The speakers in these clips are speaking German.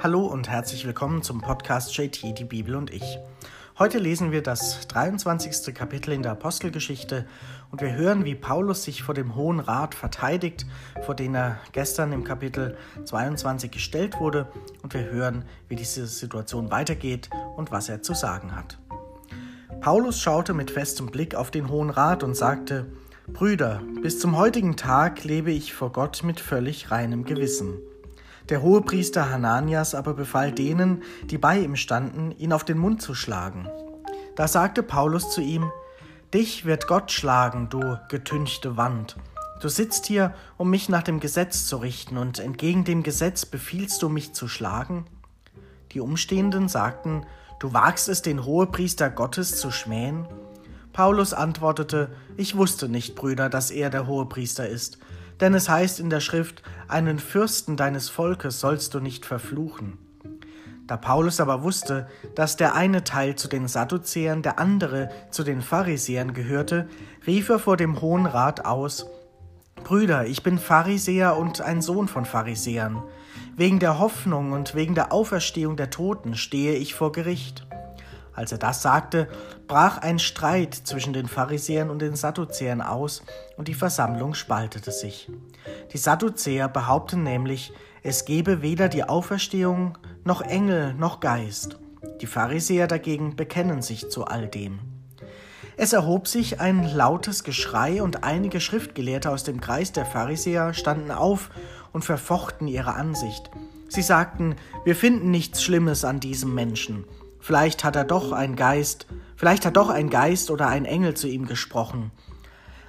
Hallo und herzlich willkommen zum Podcast JT, die Bibel und ich. Heute lesen wir das 23. Kapitel in der Apostelgeschichte und wir hören, wie Paulus sich vor dem Hohen Rat verteidigt, vor den er gestern im Kapitel 22 gestellt wurde und wir hören, wie diese Situation weitergeht und was er zu sagen hat. Paulus schaute mit festem Blick auf den Hohen Rat und sagte, Brüder, bis zum heutigen Tag lebe ich vor Gott mit völlig reinem Gewissen. Der Hohepriester Hananias aber befahl denen, die bei ihm standen, ihn auf den Mund zu schlagen. Da sagte Paulus zu ihm, Dich wird Gott schlagen, du getünchte Wand. Du sitzt hier, um mich nach dem Gesetz zu richten, und entgegen dem Gesetz befiehlst du mich zu schlagen? Die Umstehenden sagten, Du wagst es, den Hohepriester Gottes zu schmähen? Paulus antwortete, Ich wusste nicht, Brüder, dass er der Hohepriester ist, denn es heißt in der Schrift, einen Fürsten deines Volkes sollst du nicht verfluchen. Da Paulus aber wusste, dass der eine Teil zu den Sadduzäern, der andere zu den Pharisäern gehörte, rief er vor dem Hohen Rat aus, Brüder, ich bin Pharisäer und ein Sohn von Pharisäern. Wegen der Hoffnung und wegen der Auferstehung der Toten stehe ich vor Gericht. Als er das sagte, brach ein Streit zwischen den Pharisäern und den Sadduzäern aus und die Versammlung spaltete sich. Die Sadduzäer behaupten nämlich, es gebe weder die Auferstehung noch Engel noch Geist. Die Pharisäer dagegen bekennen sich zu all dem. Es erhob sich ein lautes Geschrei und einige Schriftgelehrte aus dem Kreis der Pharisäer standen auf und verfochten ihre Ansicht. Sie sagten, wir finden nichts Schlimmes an diesem Menschen. Vielleicht hat er doch ein Geist, vielleicht hat doch ein Geist oder ein Engel zu ihm gesprochen.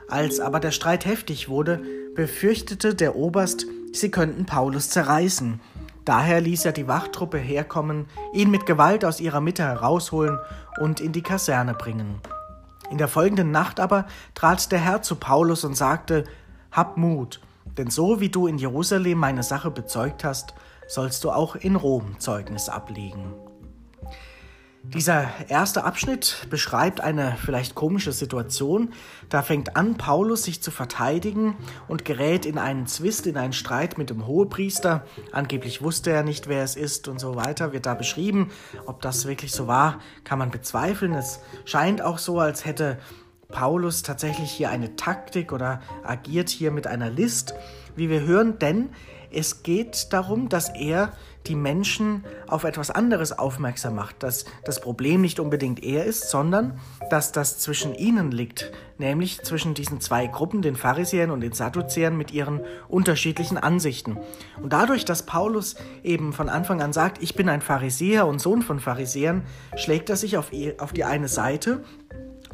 Als aber der Streit heftig wurde, befürchtete der Oberst, sie könnten Paulus zerreißen. Daher ließ er die Wachtruppe herkommen, ihn mit Gewalt aus ihrer Mitte herausholen und in die Kaserne bringen. In der folgenden Nacht aber trat der Herr zu Paulus und sagte, Hab Mut, denn so wie du in Jerusalem meine Sache bezeugt hast, sollst du auch in Rom Zeugnis ablegen. Dieser erste Abschnitt beschreibt eine vielleicht komische Situation. Da fängt an, Paulus sich zu verteidigen und gerät in einen Zwist, in einen Streit mit dem Hohepriester. Angeblich wusste er nicht, wer es ist und so weiter, wird da beschrieben. Ob das wirklich so war, kann man bezweifeln. Es scheint auch so, als hätte Paulus tatsächlich hier eine Taktik oder agiert hier mit einer List, wie wir hören, denn es geht darum, dass er die Menschen auf etwas anderes aufmerksam macht, dass das Problem nicht unbedingt er ist, sondern dass das zwischen ihnen liegt, nämlich zwischen diesen zwei Gruppen, den Pharisäern und den Sadduzäern mit ihren unterschiedlichen Ansichten. Und dadurch, dass Paulus eben von Anfang an sagt, ich bin ein Pharisäer und Sohn von Pharisäern, schlägt er sich auf die eine Seite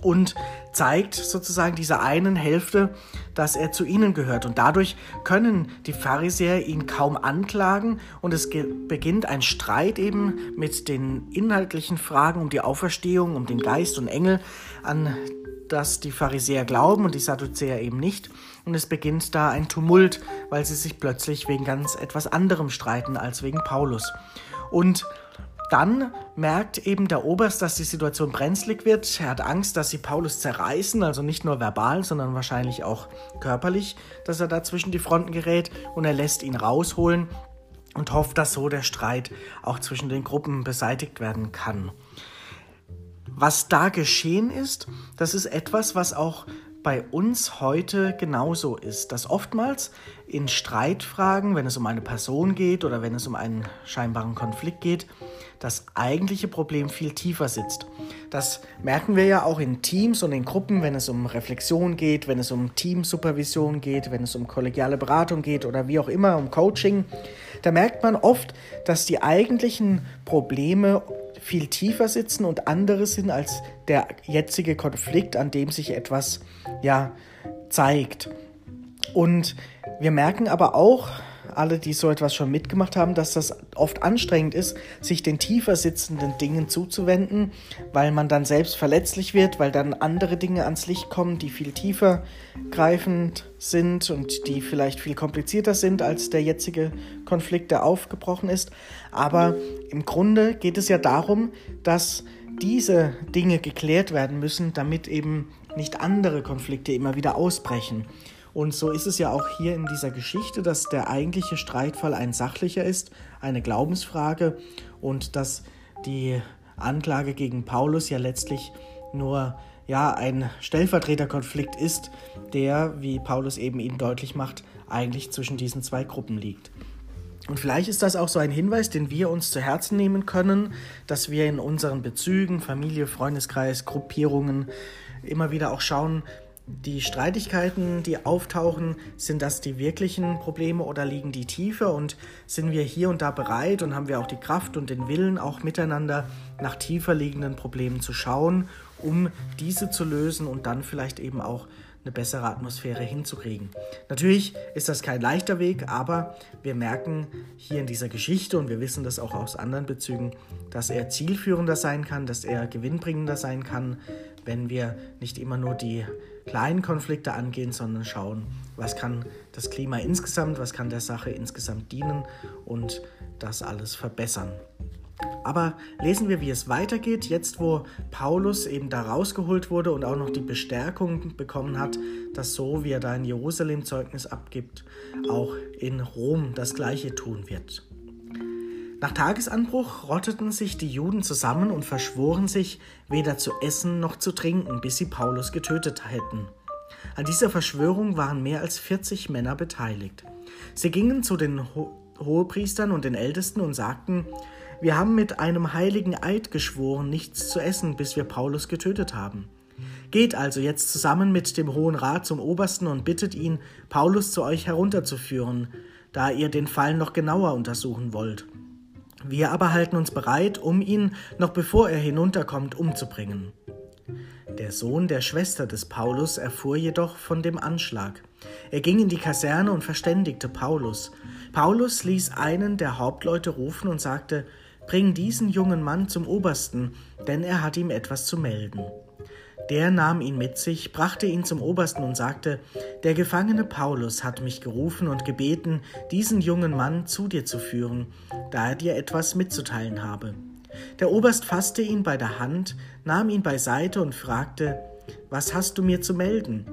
und zeigt sozusagen dieser einen Hälfte, dass er zu ihnen gehört. Und dadurch können die Pharisäer ihn kaum anklagen und es beginnt ein Streit eben mit den inhaltlichen Fragen um die Auferstehung, um den Geist und Engel, an das die Pharisäer glauben und die Sadduzäer eben nicht. Und es beginnt da ein Tumult, weil sie sich plötzlich wegen ganz etwas anderem streiten als wegen Paulus. Und dann merkt eben der Oberst, dass die Situation brenzlig wird. Er hat Angst, dass sie Paulus zerreißen, also nicht nur verbal, sondern wahrscheinlich auch körperlich, dass er da zwischen die Fronten gerät und er lässt ihn rausholen und hofft, dass so der Streit auch zwischen den Gruppen beseitigt werden kann. Was da geschehen ist, das ist etwas, was auch bei uns heute genauso ist, dass oftmals in Streitfragen, wenn es um eine Person geht oder wenn es um einen scheinbaren Konflikt geht, das eigentliche Problem viel tiefer sitzt. Das merken wir ja auch in Teams und in Gruppen, wenn es um Reflexion geht, wenn es um Teamsupervision geht, wenn es um kollegiale Beratung geht oder wie auch immer, um Coaching. Da merkt man oft, dass die eigentlichen Probleme viel tiefer sitzen und andere sind als der jetzige Konflikt, an dem sich etwas ja zeigt. Und wir merken aber auch, alle, die so etwas schon mitgemacht haben, dass das oft anstrengend ist, sich den tiefer sitzenden Dingen zuzuwenden, weil man dann selbst verletzlich wird, weil dann andere Dinge ans Licht kommen, die viel tiefer greifend sind und die vielleicht viel komplizierter sind als der jetzige Konflikt, der aufgebrochen ist. Aber im Grunde geht es ja darum, dass diese Dinge geklärt werden müssen, damit eben nicht andere Konflikte immer wieder ausbrechen. Und so ist es ja auch hier in dieser Geschichte, dass der eigentliche Streitfall ein sachlicher ist, eine Glaubensfrage und dass die Anklage gegen Paulus ja letztlich nur ja ein Stellvertreterkonflikt ist, der, wie Paulus eben ihn deutlich macht, eigentlich zwischen diesen zwei Gruppen liegt. Und vielleicht ist das auch so ein Hinweis, den wir uns zu Herzen nehmen können, dass wir in unseren Bezügen, Familie, Freundeskreis, Gruppierungen immer wieder auch schauen, die Streitigkeiten, die auftauchen, sind das die wirklichen Probleme oder liegen die tiefer und sind wir hier und da bereit und haben wir auch die Kraft und den Willen, auch miteinander nach tiefer liegenden Problemen zu schauen, um diese zu lösen und dann vielleicht eben auch eine bessere Atmosphäre hinzukriegen. Natürlich ist das kein leichter Weg, aber wir merken hier in dieser Geschichte und wir wissen das auch aus anderen Bezügen, dass er zielführender sein kann, dass er gewinnbringender sein kann, wenn wir nicht immer nur die kleinen Konflikte angehen, sondern schauen, was kann das Klima insgesamt, was kann der Sache insgesamt dienen und das alles verbessern. Aber lesen wir, wie es weitergeht, jetzt wo Paulus eben da rausgeholt wurde und auch noch die Bestärkung bekommen hat, dass so, wie er da in Jerusalem Zeugnis abgibt, auch in Rom das gleiche tun wird. Nach Tagesanbruch rotteten sich die Juden zusammen und verschworen sich, weder zu essen noch zu trinken, bis sie Paulus getötet hätten. An dieser Verschwörung waren mehr als 40 Männer beteiligt. Sie gingen zu den Ho Hohepriestern und den Ältesten und sagten, wir haben mit einem heiligen Eid geschworen, nichts zu essen, bis wir Paulus getötet haben. Geht also jetzt zusammen mit dem Hohen Rat zum Obersten und bittet ihn, Paulus zu euch herunterzuführen, da ihr den Fall noch genauer untersuchen wollt. Wir aber halten uns bereit, um ihn, noch bevor er hinunterkommt, umzubringen. Der Sohn der Schwester des Paulus erfuhr jedoch von dem Anschlag. Er ging in die Kaserne und verständigte Paulus. Paulus ließ einen der Hauptleute rufen und sagte, Bring diesen jungen Mann zum Obersten, denn er hat ihm etwas zu melden. Der nahm ihn mit sich, brachte ihn zum Obersten und sagte, Der Gefangene Paulus hat mich gerufen und gebeten, diesen jungen Mann zu dir zu führen, da er dir etwas mitzuteilen habe. Der Oberst fasste ihn bei der Hand, nahm ihn beiseite und fragte, Was hast du mir zu melden?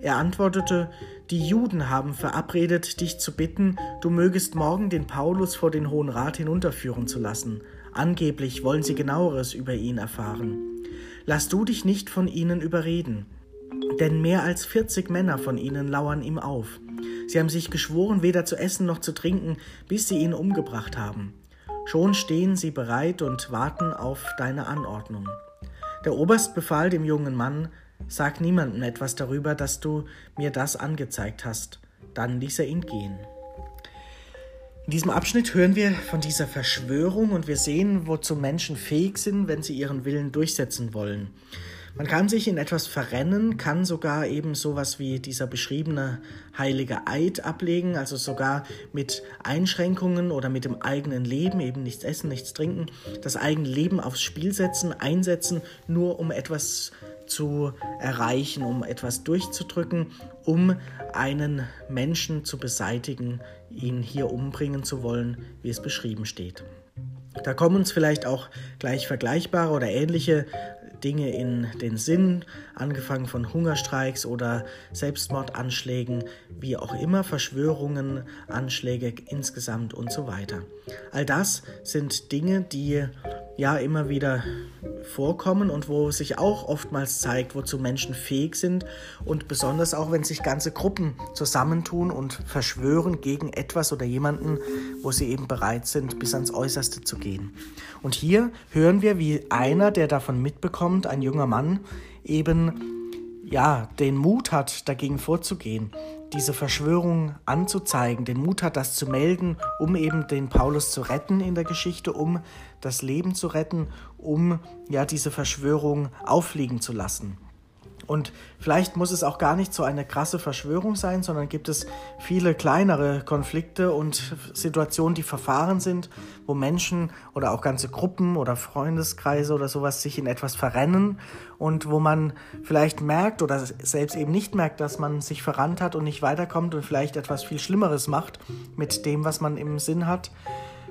Er antwortete, die Juden haben verabredet, dich zu bitten, du mögest morgen den Paulus vor den Hohen Rat hinunterführen zu lassen. Angeblich wollen sie genaueres über ihn erfahren. Lass du dich nicht von ihnen überreden, denn mehr als vierzig Männer von ihnen lauern ihm auf. Sie haben sich geschworen, weder zu essen noch zu trinken, bis sie ihn umgebracht haben. Schon stehen sie bereit und warten auf deine Anordnung. Der Oberst befahl dem jungen Mann, Sag niemandem etwas darüber, dass du mir das angezeigt hast. Dann ließ er ihn gehen. In diesem Abschnitt hören wir von dieser Verschwörung und wir sehen, wozu Menschen fähig sind, wenn sie ihren Willen durchsetzen wollen. Man kann sich in etwas verrennen, kann sogar eben sowas wie dieser beschriebene heilige Eid ablegen, also sogar mit Einschränkungen oder mit dem eigenen Leben, eben nichts essen, nichts trinken, das eigene Leben aufs Spiel setzen, einsetzen, nur um etwas zu erreichen, um etwas durchzudrücken, um einen Menschen zu beseitigen, ihn hier umbringen zu wollen, wie es beschrieben steht. Da kommen uns vielleicht auch gleich vergleichbare oder ähnliche Dinge in den Sinn, angefangen von Hungerstreiks oder Selbstmordanschlägen, wie auch immer, Verschwörungen, Anschläge insgesamt und so weiter. All das sind Dinge, die ja immer wieder vorkommen und wo sich auch oftmals zeigt, wozu Menschen fähig sind und besonders auch, wenn sich ganze Gruppen zusammentun und verschwören gegen etwas oder jemanden, wo sie eben bereit sind, bis ans Äußerste zu gehen. Und hier hören wir, wie einer, der davon mitbekommt, ein junger Mann, eben ja, den Mut hat, dagegen vorzugehen, diese Verschwörung anzuzeigen, den Mut hat, das zu melden, um eben den Paulus zu retten in der Geschichte, um das Leben zu retten, um ja diese Verschwörung auffliegen zu lassen. Und vielleicht muss es auch gar nicht so eine krasse Verschwörung sein, sondern gibt es viele kleinere Konflikte und Situationen, die verfahren sind, wo Menschen oder auch ganze Gruppen oder Freundeskreise oder sowas sich in etwas verrennen und wo man vielleicht merkt oder selbst eben nicht merkt, dass man sich verrannt hat und nicht weiterkommt und vielleicht etwas viel Schlimmeres macht mit dem, was man im Sinn hat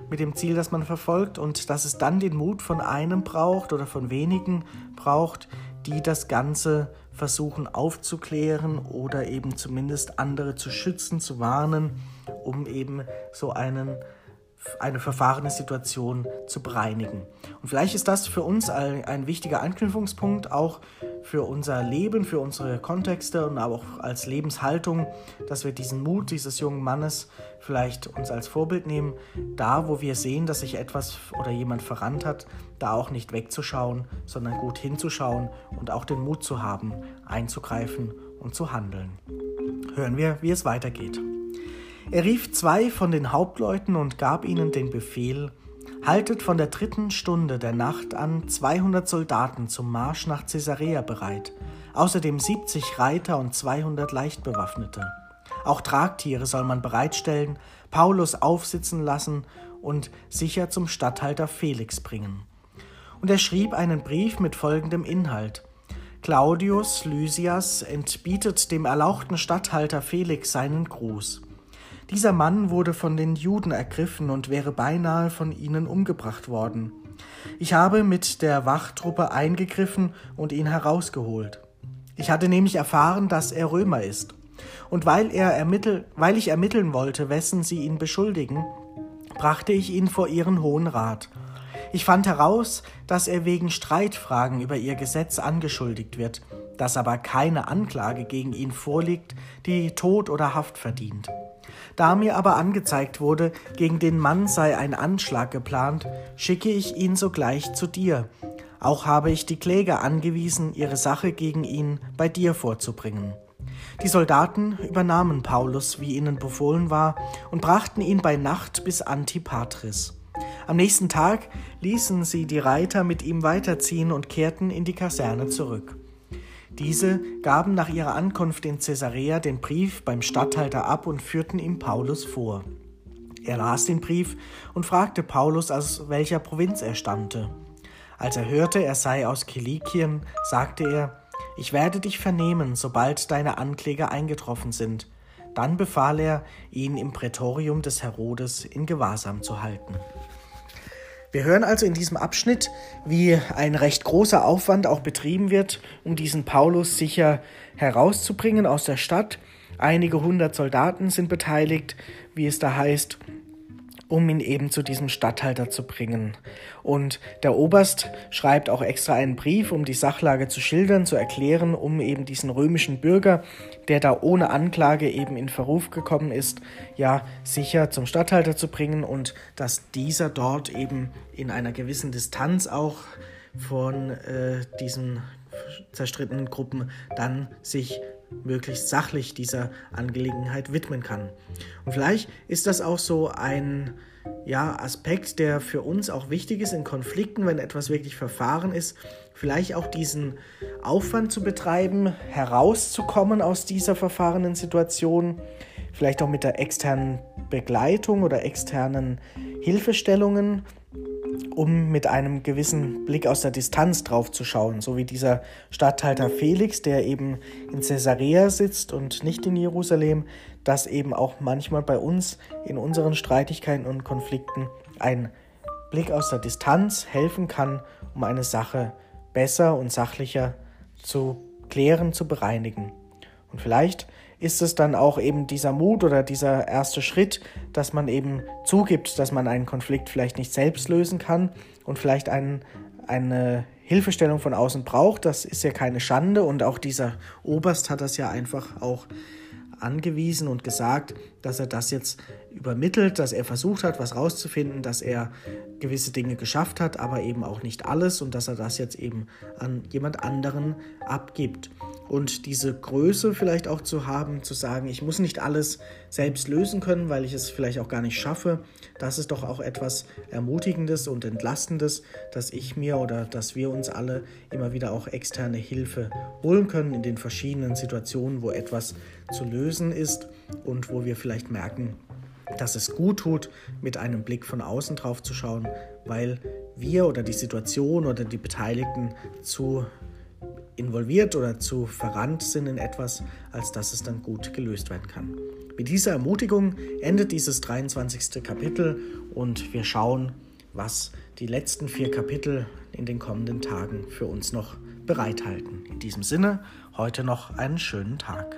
mit dem Ziel, das man verfolgt und dass es dann den Mut von einem braucht oder von wenigen braucht, die das Ganze versuchen aufzuklären oder eben zumindest andere zu schützen, zu warnen, um eben so einen eine verfahrene Situation zu bereinigen. Und vielleicht ist das für uns ein, ein, wichtiger Anknüpfungspunkt, auch für unser Leben, für unsere Kontexte und auch als Lebenshaltung, dass wir diesen Mut dieses jungen Mannes vielleicht uns als Vorbild nehmen, da wo wir sehen, dass sich etwas oder jemand verrannt hat, da auch nicht wegzuschauen, sondern gut hinzuschauen und auch den Mut zu haben, einzugreifen und zu handeln. Hören wir, wie es weitergeht. Er rief zwei von den Hauptleuten und gab ihnen den Befehl, haltet von der dritten Stunde der Nacht an 200 Soldaten zum Marsch nach Caesarea bereit, außerdem 70 Reiter und 200 Leichtbewaffnete. Auch Tragtiere soll man bereitstellen, Paulus aufsitzen lassen und sicher zum Statthalter Felix bringen. Und er schrieb einen Brief mit folgendem Inhalt. Claudius Lysias entbietet dem erlauchten Statthalter Felix seinen Gruß. Dieser Mann wurde von den Juden ergriffen und wäre beinahe von ihnen umgebracht worden. Ich habe mit der Wachtruppe eingegriffen und ihn herausgeholt. Ich hatte nämlich erfahren, dass er Römer ist. Und weil, er ermittel, weil ich ermitteln wollte, wessen sie ihn beschuldigen, brachte ich ihn vor ihren Hohen Rat. Ich fand heraus, dass er wegen Streitfragen über ihr Gesetz angeschuldigt wird, dass aber keine Anklage gegen ihn vorliegt, die Tod oder Haft verdient. Da mir aber angezeigt wurde, gegen den Mann sei ein Anschlag geplant, schicke ich ihn sogleich zu dir. Auch habe ich die Kläger angewiesen, ihre Sache gegen ihn bei dir vorzubringen. Die Soldaten übernahmen Paulus, wie ihnen befohlen war, und brachten ihn bei Nacht bis Antipatris. Am nächsten Tag ließen sie die Reiter mit ihm weiterziehen und kehrten in die Kaserne zurück. Diese gaben nach ihrer Ankunft in Caesarea den Brief beim Statthalter ab und führten ihm Paulus vor. Er las den Brief und fragte Paulus, aus welcher Provinz er stammte. Als er hörte, er sei aus Kilikien, sagte er, ich werde dich vernehmen, sobald deine Ankläger eingetroffen sind. Dann befahl er, ihn im Prätorium des Herodes in Gewahrsam zu halten. Wir hören also in diesem Abschnitt, wie ein recht großer Aufwand auch betrieben wird, um diesen Paulus sicher herauszubringen aus der Stadt. Einige hundert Soldaten sind beteiligt, wie es da heißt, um ihn eben zu diesem Statthalter zu bringen. Und der Oberst schreibt auch extra einen Brief, um die Sachlage zu schildern, zu erklären, um eben diesen römischen Bürger, der da ohne Anklage eben in Verruf gekommen ist, ja sicher zum Statthalter zu bringen und dass dieser dort eben in einer gewissen Distanz auch von äh, diesen zerstrittenen Gruppen dann sich möglichst sachlich dieser Angelegenheit widmen kann. Und vielleicht ist das auch so ein ja, Aspekt, der für uns auch wichtig ist in Konflikten, wenn etwas wirklich verfahren ist, vielleicht auch diesen Aufwand zu betreiben, herauszukommen aus dieser verfahrenen Situation, vielleicht auch mit der externen Begleitung oder externen Hilfestellungen um mit einem gewissen Blick aus der Distanz drauf zu schauen, so wie dieser Statthalter Felix, der eben in Caesarea sitzt und nicht in Jerusalem, dass eben auch manchmal bei uns in unseren Streitigkeiten und Konflikten ein Blick aus der Distanz helfen kann, um eine Sache besser und sachlicher zu klären, zu bereinigen. Und vielleicht ist es dann auch eben dieser Mut oder dieser erste Schritt, dass man eben zugibt, dass man einen Konflikt vielleicht nicht selbst lösen kann und vielleicht einen, eine Hilfestellung von außen braucht. Das ist ja keine Schande und auch dieser Oberst hat das ja einfach auch angewiesen und gesagt, dass er das jetzt übermittelt, dass er versucht hat, was rauszufinden, dass er gewisse Dinge geschafft hat, aber eben auch nicht alles und dass er das jetzt eben an jemand anderen abgibt. Und diese Größe vielleicht auch zu haben, zu sagen, ich muss nicht alles selbst lösen können, weil ich es vielleicht auch gar nicht schaffe, das ist doch auch etwas Ermutigendes und Entlastendes, dass ich mir oder dass wir uns alle immer wieder auch externe Hilfe holen können in den verschiedenen Situationen, wo etwas zu lösen ist und wo wir vielleicht merken, dass es gut tut, mit einem Blick von außen drauf zu schauen, weil wir oder die Situation oder die Beteiligten zu involviert oder zu verrannt sind in etwas, als dass es dann gut gelöst werden kann. Mit dieser Ermutigung endet dieses 23. Kapitel und wir schauen, was die letzten vier Kapitel in den kommenden Tagen für uns noch bereithalten. In diesem Sinne, heute noch einen schönen Tag.